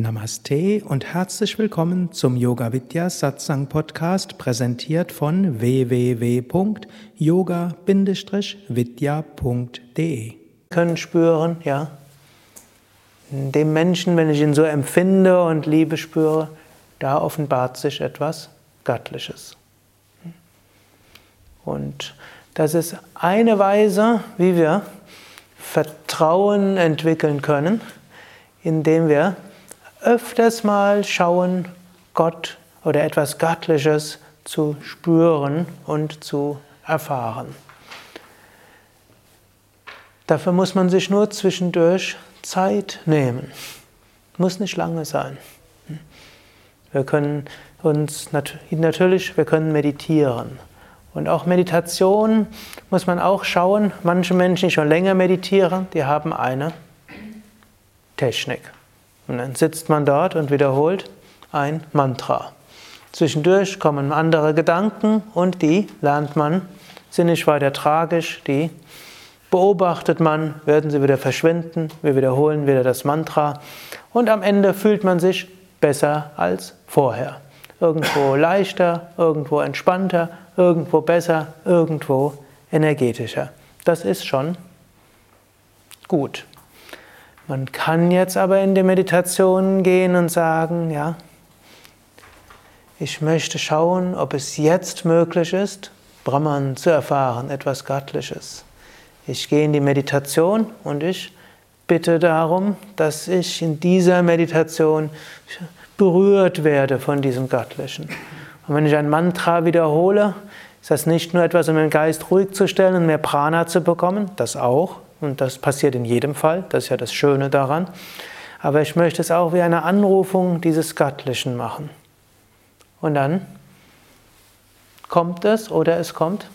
Namaste und herzlich willkommen zum Yoga Vidya Satsang Podcast, präsentiert von www.yoga-vidya.de. Können spüren, ja. Dem Menschen, wenn ich ihn so empfinde und Liebe spüre, da offenbart sich etwas Göttliches. Und das ist eine Weise, wie wir Vertrauen entwickeln können, indem wir öfters mal schauen, Gott oder etwas Göttliches zu spüren und zu erfahren. Dafür muss man sich nur zwischendurch Zeit nehmen. Muss nicht lange sein. Wir können uns natürlich, wir können meditieren. Und auch Meditation muss man auch schauen. Manche Menschen, die schon länger meditieren, die haben eine Technik. Und dann sitzt man dort und wiederholt ein Mantra. Zwischendurch kommen andere Gedanken und die lernt man, sind nicht weiter tragisch, die beobachtet man, werden sie wieder verschwinden, wir wiederholen wieder das Mantra und am Ende fühlt man sich besser als vorher. Irgendwo leichter, irgendwo entspannter, irgendwo besser, irgendwo energetischer. Das ist schon gut. Man kann jetzt aber in die Meditation gehen und sagen, ja, ich möchte schauen, ob es jetzt möglich ist, Brahman zu erfahren, etwas Göttliches. Ich gehe in die Meditation und ich bitte darum, dass ich in dieser Meditation berührt werde von diesem Göttlichen. Und wenn ich ein Mantra wiederhole, ist das nicht nur etwas, um den Geist ruhig zu stellen und mehr Prana zu bekommen, das auch, und das passiert in jedem Fall, das ist ja das Schöne daran. Aber ich möchte es auch wie eine Anrufung dieses Göttlichen machen. Und dann kommt es oder es kommt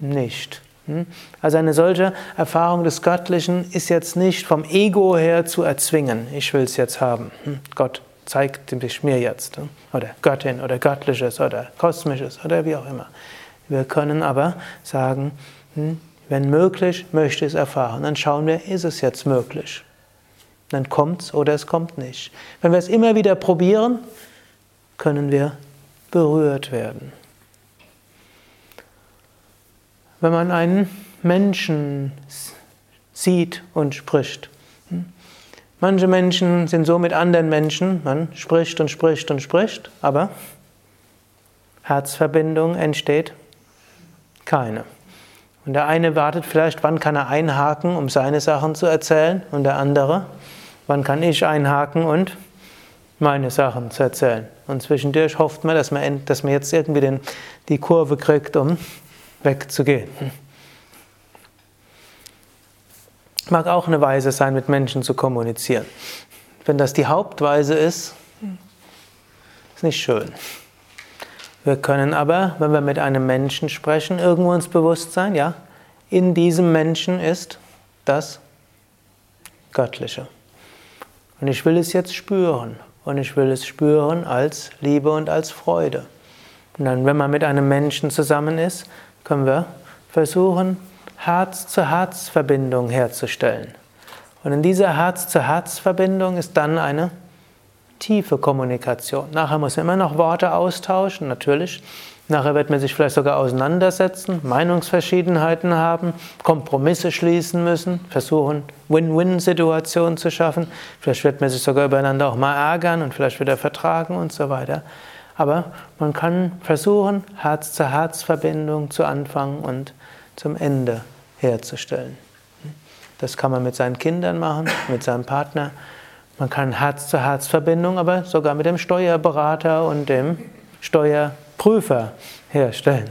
nicht. Hm? Also eine solche Erfahrung des Göttlichen ist jetzt nicht vom Ego her zu erzwingen. Ich will es jetzt haben. Hm? Gott zeigt sich mir jetzt. Hm? Oder Göttin oder Göttliches oder Kosmisches oder wie auch immer. Wir können aber sagen, wenn möglich, möchte ich es erfahren. Dann schauen wir, ist es jetzt möglich? Dann kommt es oder es kommt nicht. Wenn wir es immer wieder probieren, können wir berührt werden. Wenn man einen Menschen sieht und spricht. Hm? Manche Menschen sind so mit anderen Menschen, man spricht und spricht und spricht, aber Herzverbindung entsteht keine. Und der eine wartet vielleicht, wann kann er einhaken, um seine Sachen zu erzählen, und der andere, wann kann ich einhaken und meine Sachen zu erzählen. Und zwischendurch hofft man, dass man, dass man jetzt irgendwie den, die Kurve kriegt, um wegzugehen. Mag auch eine Weise sein, mit Menschen zu kommunizieren. Wenn das die Hauptweise ist, ist nicht schön. Wir können aber, wenn wir mit einem Menschen sprechen, irgendwo uns bewusst sein, ja, in diesem Menschen ist das Göttliche. Und ich will es jetzt spüren. Und ich will es spüren als Liebe und als Freude. Und dann, wenn man mit einem Menschen zusammen ist, können wir versuchen, Herz-zu-Herz-Verbindung herzustellen. Und in dieser Herz-zu-Herz-Verbindung ist dann eine tiefe Kommunikation. Nachher muss man immer noch Worte austauschen, natürlich. Nachher wird man sich vielleicht sogar auseinandersetzen, Meinungsverschiedenheiten haben, Kompromisse schließen müssen, versuchen, Win-Win-Situationen zu schaffen. Vielleicht wird man sich sogar übereinander auch mal ärgern und vielleicht wieder vertragen und so weiter. Aber man kann versuchen, Herz-zu-Herz-Verbindung zu Anfang und zum Ende herzustellen. Das kann man mit seinen Kindern machen, mit seinem Partner. Man kann Herz-zu-Herz-Verbindung aber sogar mit dem Steuerberater und dem Steuerprüfer herstellen.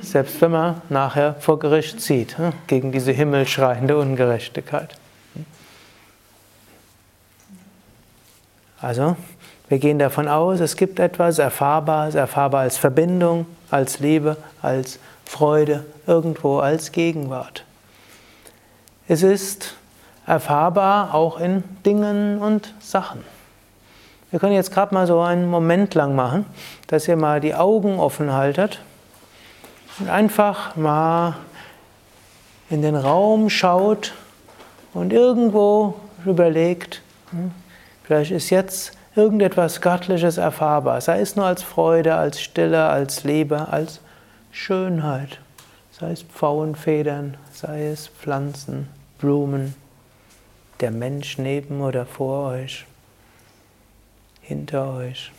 Selbst wenn man nachher vor Gericht zieht, hm, gegen diese himmelschreiende Ungerechtigkeit. Also, wir gehen davon aus, es gibt etwas Erfahrbares, erfahrbar als Verbindung, als Liebe, als Freude, irgendwo als Gegenwart. Es ist erfahrbar auch in Dingen und Sachen. Wir können jetzt gerade mal so einen Moment lang machen, dass ihr mal die Augen offen haltet und einfach mal in den Raum schaut und irgendwo überlegt, hm, Vielleicht ist jetzt irgendetwas Göttliches erfahrbar, sei es nur als Freude, als Stille, als Liebe, als Schönheit, sei es Pfauenfedern, sei es Pflanzen, Blumen, der Mensch neben oder vor euch, hinter euch.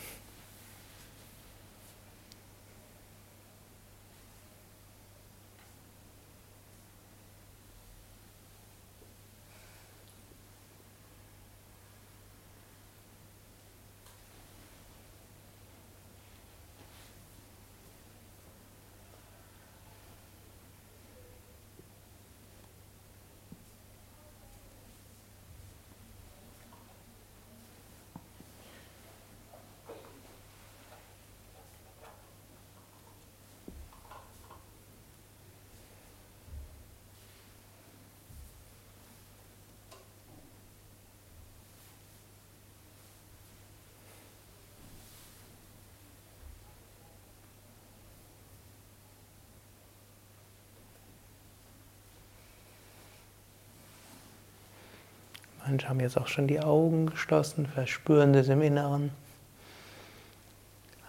Manche haben jetzt auch schon die Augen geschlossen, verspüren das im Inneren.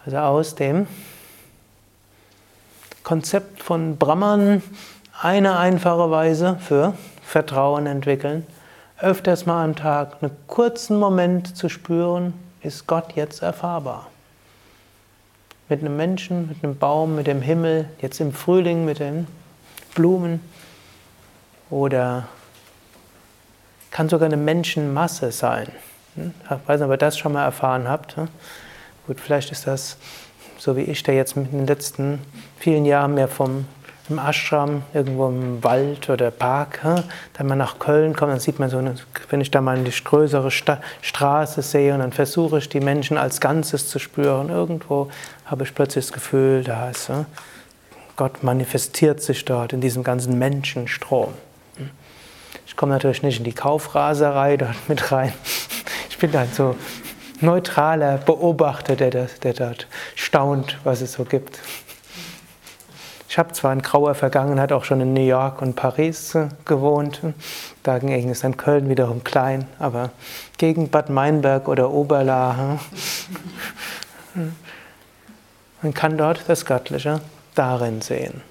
Also aus dem Konzept von Brahman eine einfache Weise für Vertrauen entwickeln. Öfters mal am Tag einen kurzen Moment zu spüren, ist Gott jetzt erfahrbar. Mit einem Menschen, mit einem Baum, mit dem Himmel, jetzt im Frühling mit den Blumen oder kann sogar eine Menschenmasse sein. Hm? Ich weiß nicht, ob ihr das schon mal erfahren habt. Hm? Gut, vielleicht ist das so wie ich, der jetzt in den letzten vielen Jahren mehr vom im Ashram, irgendwo im Wald oder Park, hm? dann mal nach Köln kommt, dann sieht man so, wenn ich da mal eine größere Sta Straße sehe und dann versuche ich die Menschen als Ganzes zu spüren, irgendwo habe ich plötzlich das Gefühl, da ist Gott manifestiert sich dort in diesem ganzen Menschenstrom. Ich komme natürlich nicht in die Kaufraserei dort mit rein. Ich bin dann so neutraler Beobachter, der, das, der dort staunt, was es so gibt. Ich habe zwar in grauer Vergangenheit auch schon in New York und Paris gewohnt, dagegen ist dann Köln wiederum klein, aber gegen Bad Meinberg oder Oberla, man kann dort das Göttliche darin sehen.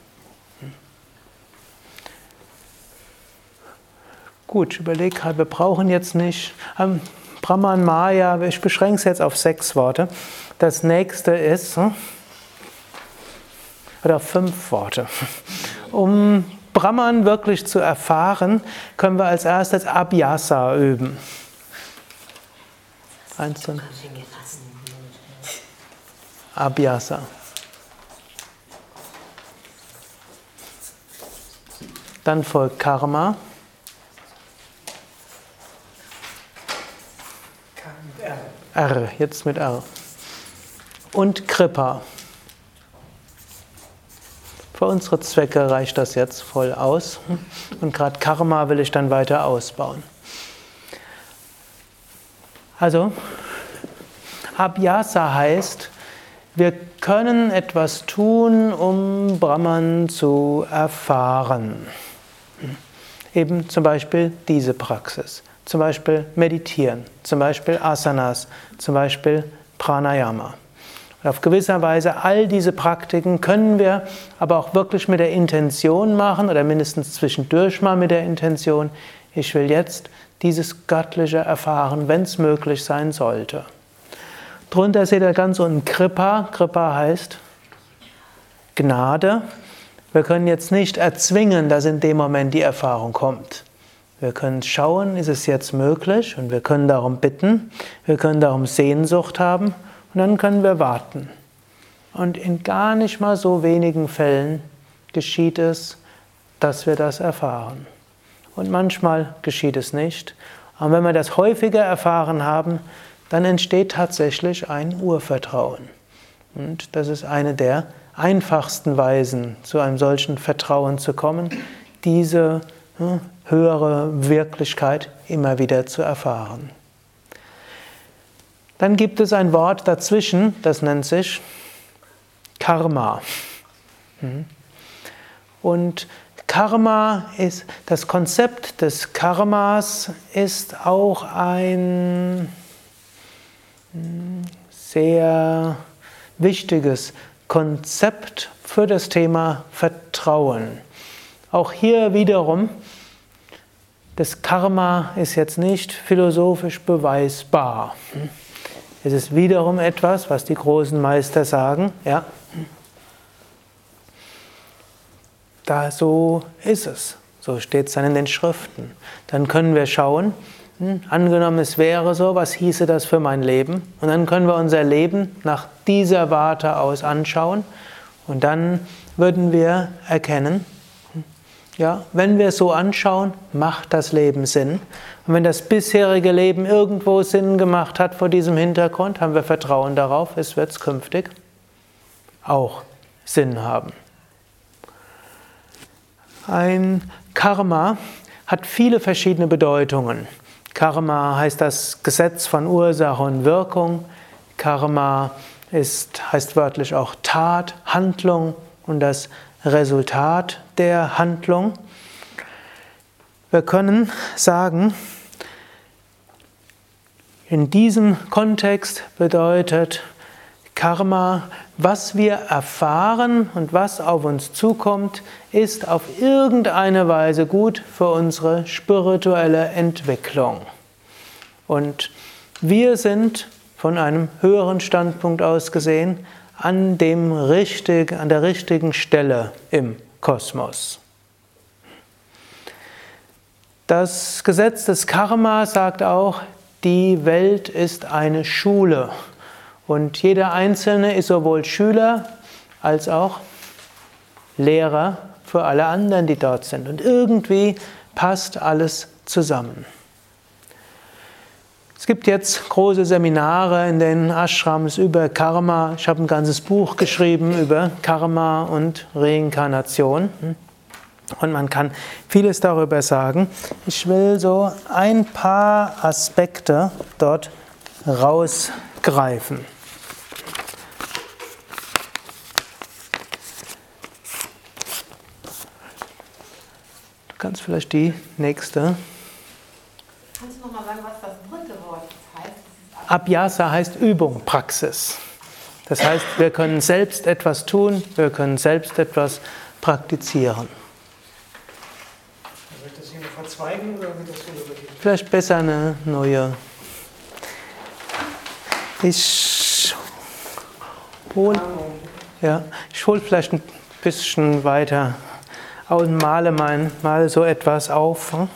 Gut, ich überlege gerade, wir brauchen jetzt nicht ähm, Brahman Maya, ich beschränke es jetzt auf sechs Worte. Das nächste ist, hm, oder fünf Worte. Um Brahman wirklich zu erfahren, können wir als erstes Abhyasa üben. Einzeln. Abhyasa. Dann folgt Karma. R, jetzt mit R. Und Kripa. Für unsere Zwecke reicht das jetzt voll aus. Und gerade Karma will ich dann weiter ausbauen. Also, Abhyasa heißt, wir können etwas tun, um Brahman zu erfahren. Eben zum Beispiel diese Praxis. Zum Beispiel meditieren, zum Beispiel Asanas, zum Beispiel Pranayama. Und auf gewisser Weise all diese Praktiken können wir aber auch wirklich mit der Intention machen oder mindestens zwischendurch mal mit der Intention, ich will jetzt dieses Göttliche erfahren, wenn es möglich sein sollte. Drunter seht ihr ganz unten Kripa. Kripa heißt Gnade. Wir können jetzt nicht erzwingen, dass in dem Moment die Erfahrung kommt. Wir können schauen, ist es jetzt möglich und wir können darum bitten, wir können darum Sehnsucht haben und dann können wir warten. Und in gar nicht mal so wenigen Fällen geschieht es, dass wir das erfahren. Und manchmal geschieht es nicht. Aber wenn wir das häufiger erfahren haben, dann entsteht tatsächlich ein Urvertrauen. Und das ist eine der einfachsten Weisen, zu einem solchen Vertrauen zu kommen, diese höhere Wirklichkeit immer wieder zu erfahren. Dann gibt es ein Wort dazwischen, das nennt sich Karma. Hm. Und Karma ist, das Konzept des Karmas ist auch ein sehr wichtiges Konzept für das Thema Vertrauen. Auch hier wiederum, das Karma ist jetzt nicht philosophisch beweisbar. Es ist wiederum etwas, was die großen Meister sagen, ja. Da so ist es. So steht es dann in den Schriften. Dann können wir schauen, hm, angenommen es wäre so, was hieße das für mein Leben? Und dann können wir unser Leben nach dieser Warte aus anschauen und dann würden wir erkennen, ja, wenn wir es so anschauen, macht das Leben Sinn. Und wenn das bisherige Leben irgendwo Sinn gemacht hat vor diesem Hintergrund, haben wir Vertrauen darauf, es wird künftig auch Sinn haben. Ein Karma hat viele verschiedene Bedeutungen. Karma heißt das Gesetz von Ursache und Wirkung. Karma ist, heißt wörtlich auch Tat, Handlung und das Resultat der Handlung. Wir können sagen, in diesem Kontext bedeutet Karma, was wir erfahren und was auf uns zukommt, ist auf irgendeine Weise gut für unsere spirituelle Entwicklung. Und wir sind von einem höheren Standpunkt aus gesehen an, dem richtig, an der richtigen Stelle im Kosmos. Das Gesetz des Karma sagt auch, die Welt ist eine Schule. Und jeder Einzelne ist sowohl Schüler als auch Lehrer für alle anderen, die dort sind. Und irgendwie passt alles zusammen. Es gibt jetzt große Seminare in den Ashrams über Karma. Ich habe ein ganzes Buch geschrieben über Karma und Reinkarnation. Und man kann vieles darüber sagen. Ich will so ein paar Aspekte dort rausgreifen. kannst vielleicht die nächste. Kannst du nochmal sagen, was das dritte Wort heißt? Abhyasa heißt Übung, Praxis. Das heißt, wir können selbst etwas tun, wir können selbst etwas praktizieren. Soll ich das hier noch verzweigen oder wird das Vielleicht besser eine neue. Ich hole ja, hol vielleicht ein bisschen weiter und male mein, mal so etwas auf. Hm?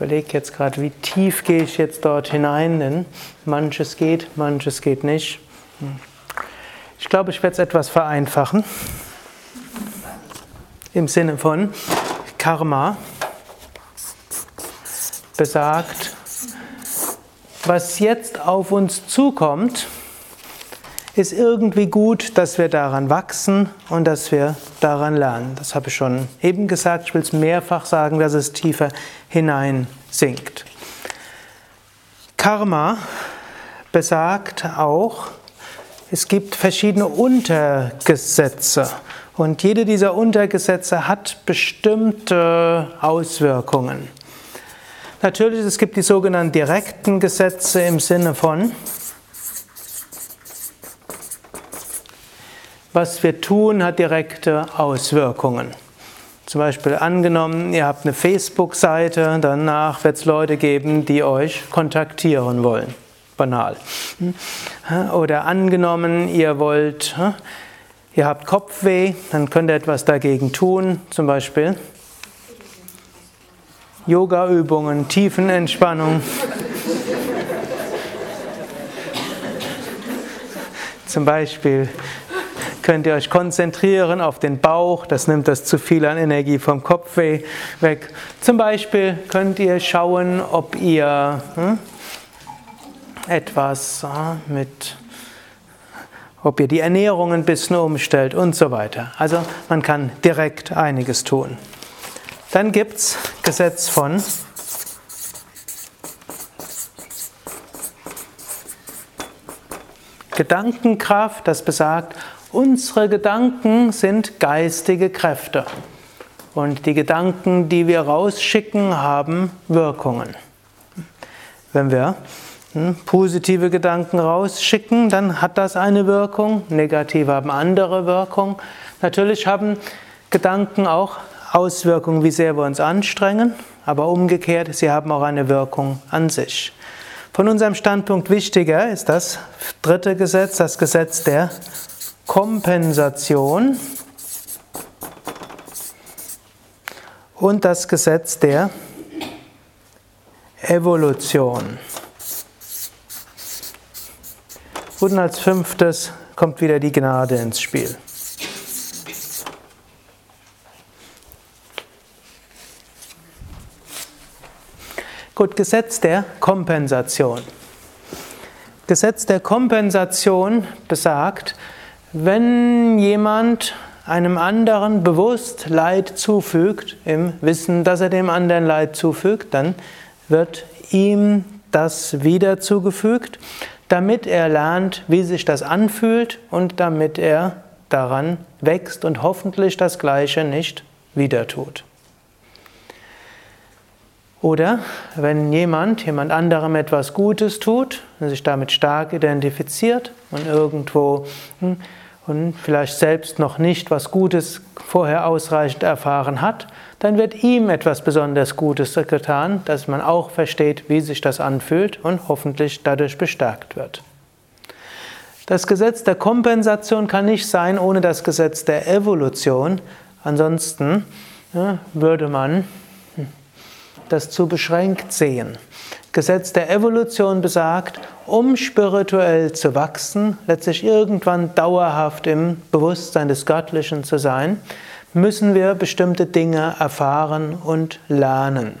Überlege jetzt gerade, wie tief gehe ich jetzt dort hinein, denn manches geht, manches geht nicht. Ich glaube, ich werde es etwas vereinfachen. Im Sinne von Karma besagt, was jetzt auf uns zukommt, ist irgendwie gut, dass wir daran wachsen und dass wir daran lernen. Das habe ich schon eben gesagt. Ich will es mehrfach sagen, dass es tiefer hinein sinkt. Karma besagt auch, es gibt verschiedene Untergesetze und jede dieser Untergesetze hat bestimmte Auswirkungen. Natürlich, es gibt die sogenannten direkten Gesetze im Sinne von, was wir tun, hat direkte Auswirkungen. Zum Beispiel angenommen, ihr habt eine Facebook-Seite, danach wird es Leute geben, die euch kontaktieren wollen. Banal. Oder angenommen, ihr wollt, ihr habt Kopfweh, dann könnt ihr etwas dagegen tun. Zum Beispiel Yoga-Übungen, Tiefenentspannung. Zum Beispiel könnt ihr euch konzentrieren auf den Bauch, das nimmt das zu viel an Energie vom Kopfweh weg. Zum Beispiel könnt ihr schauen, ob ihr hm, etwas äh, mit, ob ihr die Ernährung ein bisschen umstellt und so weiter. Also man kann direkt einiges tun. Dann gibt es Gesetz von Gedankenkraft, das besagt, unsere Gedanken sind geistige Kräfte. Und die Gedanken, die wir rausschicken, haben Wirkungen. Wenn wir hm, positive Gedanken rausschicken, dann hat das eine Wirkung, negative haben andere Wirkung. Natürlich haben Gedanken auch Auswirkungen, wie sehr wir uns anstrengen, aber umgekehrt, sie haben auch eine Wirkung an sich. Von unserem Standpunkt wichtiger ist das dritte Gesetz, das Gesetz der Kompensation und das Gesetz der Evolution. Und als fünftes kommt wieder die Gnade ins Spiel. Gut, Gesetz der Kompensation. Gesetz der Kompensation besagt, wenn jemand einem anderen bewusst Leid zufügt, im Wissen, dass er dem anderen Leid zufügt, dann wird ihm das wieder zugefügt, damit er lernt, wie sich das anfühlt und damit er daran wächst und hoffentlich das Gleiche nicht wieder tut. Oder wenn jemand jemand anderem etwas Gutes tut und sich damit stark identifiziert und irgendwo hm, und vielleicht selbst noch nicht was Gutes vorher ausreichend erfahren hat, dann wird ihm etwas besonders Gutes getan, dass man auch versteht, wie sich das anfühlt und hoffentlich dadurch bestärkt wird. Das Gesetz der Kompensation kann nicht sein ohne das Gesetz der Evolution. Ansonsten würde man das zu beschränkt sehen. Gesetz der Evolution besagt, um spirituell zu wachsen, letztlich irgendwann dauerhaft im Bewusstsein des Göttlichen zu sein, müssen wir bestimmte Dinge erfahren und lernen.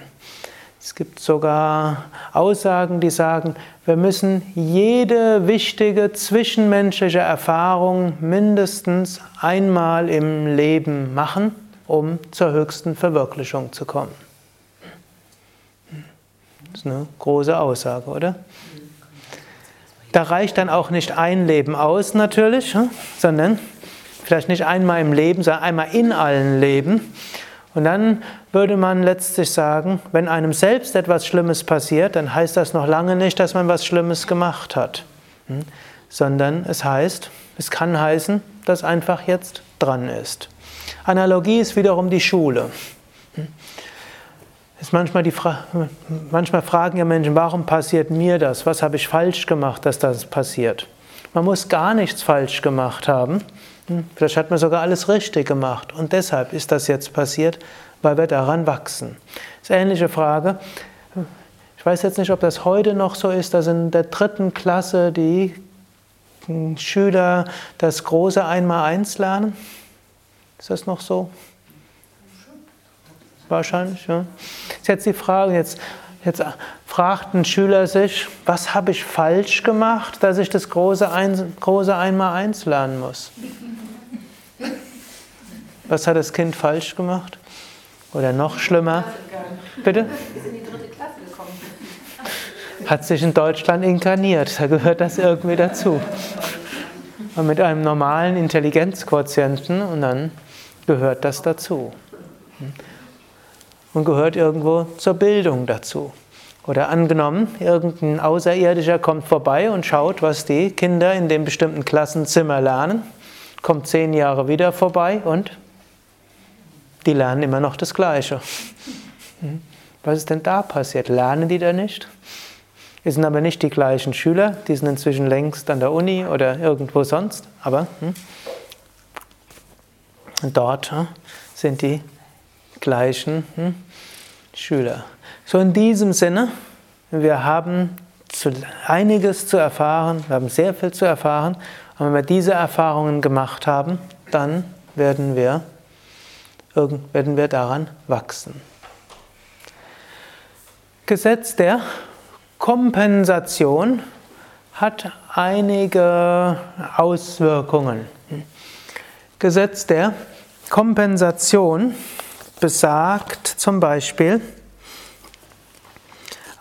Es gibt sogar Aussagen, die sagen, wir müssen jede wichtige zwischenmenschliche Erfahrung mindestens einmal im Leben machen, um zur höchsten Verwirklichung zu kommen. Das ist eine große Aussage, oder? Da reicht dann auch nicht ein Leben aus natürlich, hm, sondern vielleicht nicht einmal im Leben, sondern einmal in allen Leben. Und dann würde man letztlich sagen, wenn einem selbst etwas Schlimmes passiert, dann heißt das noch lange nicht, dass man was Schlimmes gemacht hat, hm, sondern es heißt, es kann heißen, dass einfach jetzt dran ist. Analogie ist wiederum die Schule. Ist manchmal, die Fra manchmal fragen ja Menschen, warum passiert mir das? Was habe ich falsch gemacht, dass das passiert? Man muss gar nichts falsch gemacht haben. Hm, vielleicht hat man sogar alles richtig gemacht. Und deshalb ist das jetzt passiert, weil wir daran wachsen. Das ist eine ähnliche Frage. Ich weiß jetzt nicht, ob das heute noch so ist, dass in der dritten Klasse die Schüler das große Einmaleins lernen. Ist das noch so? Wahrscheinlich. Ja. Ist jetzt die Frage, jetzt, jetzt fragt ein Schüler sich, was habe ich falsch gemacht, dass ich das große, ein, große Einmal-Eins lernen muss? Was hat das Kind falsch gemacht? Oder noch schlimmer? Bitte? Hat sich in Deutschland inkarniert, da gehört das irgendwie dazu. Und mit einem normalen Intelligenzquotienten und dann gehört das dazu und gehört irgendwo zur Bildung dazu. Oder angenommen, irgendein Außerirdischer kommt vorbei und schaut, was die Kinder in dem bestimmten Klassenzimmer lernen, kommt zehn Jahre wieder vorbei und die lernen immer noch das Gleiche. Hm? Was ist denn da passiert? Lernen die da nicht? Es sind aber nicht die gleichen Schüler, die sind inzwischen längst an der Uni oder irgendwo sonst, aber hm? dort hm, sind die gleichen hm, Schüler. So in diesem Sinne, wir haben einiges zu erfahren, wir haben sehr viel zu erfahren, und wenn wir diese Erfahrungen gemacht haben, dann werden wir, werden wir daran wachsen. Gesetz der Kompensation hat einige Auswirkungen. Gesetz der Kompensation besagt zum Beispiel,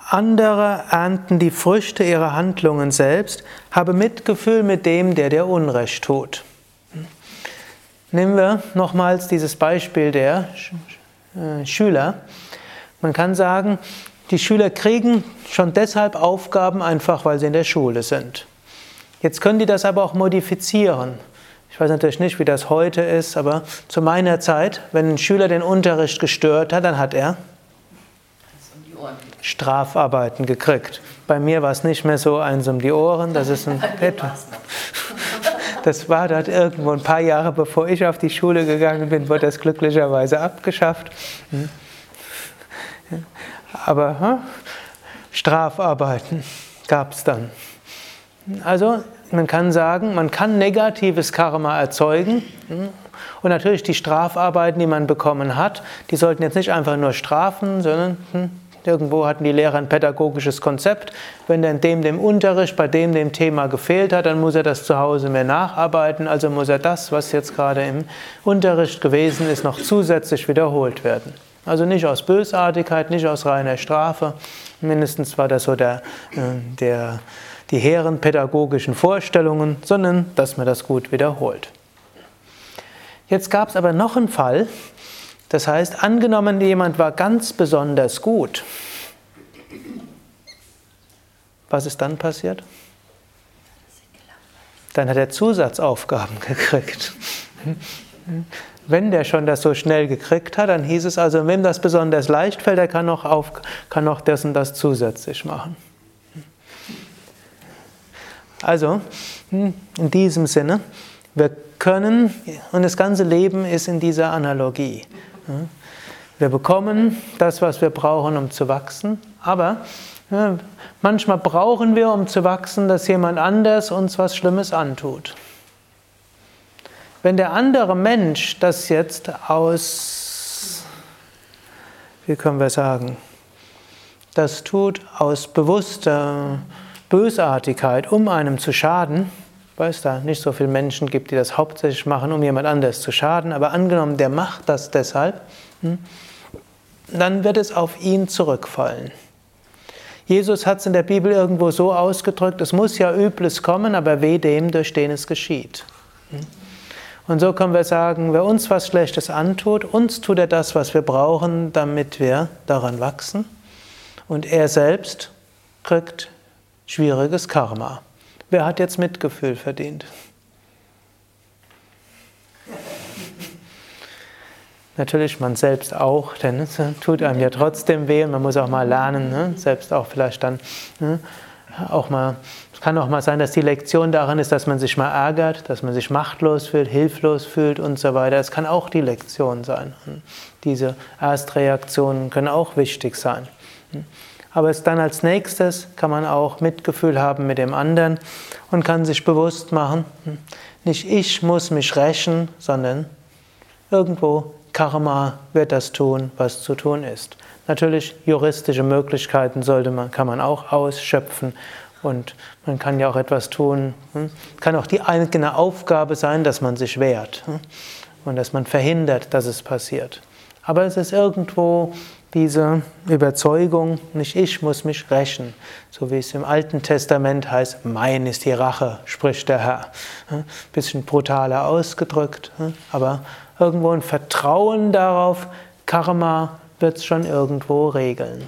andere ernten die Früchte ihrer Handlungen selbst, habe Mitgefühl mit dem, der dir Unrecht tut. Nehmen wir nochmals dieses Beispiel der äh, Schüler. Man kann sagen, die Schüler kriegen schon deshalb Aufgaben einfach, weil sie in der Schule sind. Jetzt können die das aber auch modifizieren. Ich weiß natürlich nicht, wie das heute ist, aber zu meiner Zeit, wenn ein Schüler den Unterricht gestört hat, dann hat er Strafarbeiten gekriegt. Bei mir war es nicht mehr so eins um die Ohren, das ist ein Das war dort irgendwo ein paar Jahre bevor ich auf die Schule gegangen bin, wurde das glücklicherweise abgeschafft. Hm. Aber hm, Strafarbeiten gab es dann. Also man kann sagen, man kann negatives Karma erzeugen. Hm. Und natürlich die Strafarbeiten, die man bekommen hat, die sollten jetzt nicht einfach nur strafen, sondern Irgendwo hatten die Lehrer ein pädagogisches Konzept. Wenn in dem, dem Unterricht, bei dem, dem Thema gefehlt hat, dann muss er das zu Hause mehr nacharbeiten. Also muss er das, was jetzt gerade im Unterricht gewesen ist, noch zusätzlich wiederholt werden. Also nicht aus Bösartigkeit, nicht aus reiner Strafe. Mindestens war das so der, äh, der, die hehren pädagogischen Vorstellungen, sondern dass man das gut wiederholt. Jetzt gab es aber noch einen Fall, das heißt, angenommen, jemand war ganz besonders gut, was ist dann passiert? Dann hat er Zusatzaufgaben gekriegt. Wenn der schon das so schnell gekriegt hat, dann hieß es also, wem das besonders leicht fällt, der kann noch, auf, kann noch das und das zusätzlich machen. Also, in diesem Sinne, wir können, und das ganze Leben ist in dieser Analogie. Wir bekommen das, was wir brauchen, um zu wachsen, aber manchmal brauchen wir, um zu wachsen, dass jemand anders uns was Schlimmes antut. Wenn der andere Mensch das jetzt aus, wie können wir sagen, das tut aus bewusster Bösartigkeit, um einem zu schaden, weil es da nicht so viele Menschen gibt, die das hauptsächlich machen, um jemand anders zu schaden, aber angenommen, der macht das deshalb, hm, dann wird es auf ihn zurückfallen. Jesus hat es in der Bibel irgendwo so ausgedrückt, es muss ja Übles kommen, aber weh dem, durch den es geschieht. Hm. Und so können wir sagen, wer uns was Schlechtes antut, uns tut er das, was wir brauchen, damit wir daran wachsen. Und er selbst kriegt schwieriges Karma. Wer hat jetzt Mitgefühl verdient? Natürlich man selbst auch, denn es tut einem ja trotzdem weh man muss auch mal lernen, ne? selbst auch vielleicht dann ne? auch mal, es kann auch mal sein, dass die Lektion daran ist, dass man sich mal ärgert, dass man sich machtlos fühlt, hilflos fühlt und so weiter. Es kann auch die Lektion sein. Diese Erstreaktionen können auch wichtig sein. Aber es dann als nächstes kann man auch Mitgefühl haben mit dem anderen und kann sich bewusst machen, hm, nicht ich muss mich rächen, sondern irgendwo Karma wird das tun, was zu tun ist. Natürlich juristische Möglichkeiten sollte man, kann man auch ausschöpfen und man kann ja auch etwas tun. Hm, kann auch die eigene Aufgabe sein, dass man sich wehrt hm, und dass man verhindert, dass es passiert. Aber es ist irgendwo diese Überzeugung, nicht ich muss mich rächen, so wie es im Alten Testament heißt, mein ist die Rache, spricht der Herr. Bisschen brutaler ausgedrückt, aber irgendwo ein Vertrauen darauf, Karma wird es schon irgendwo regeln.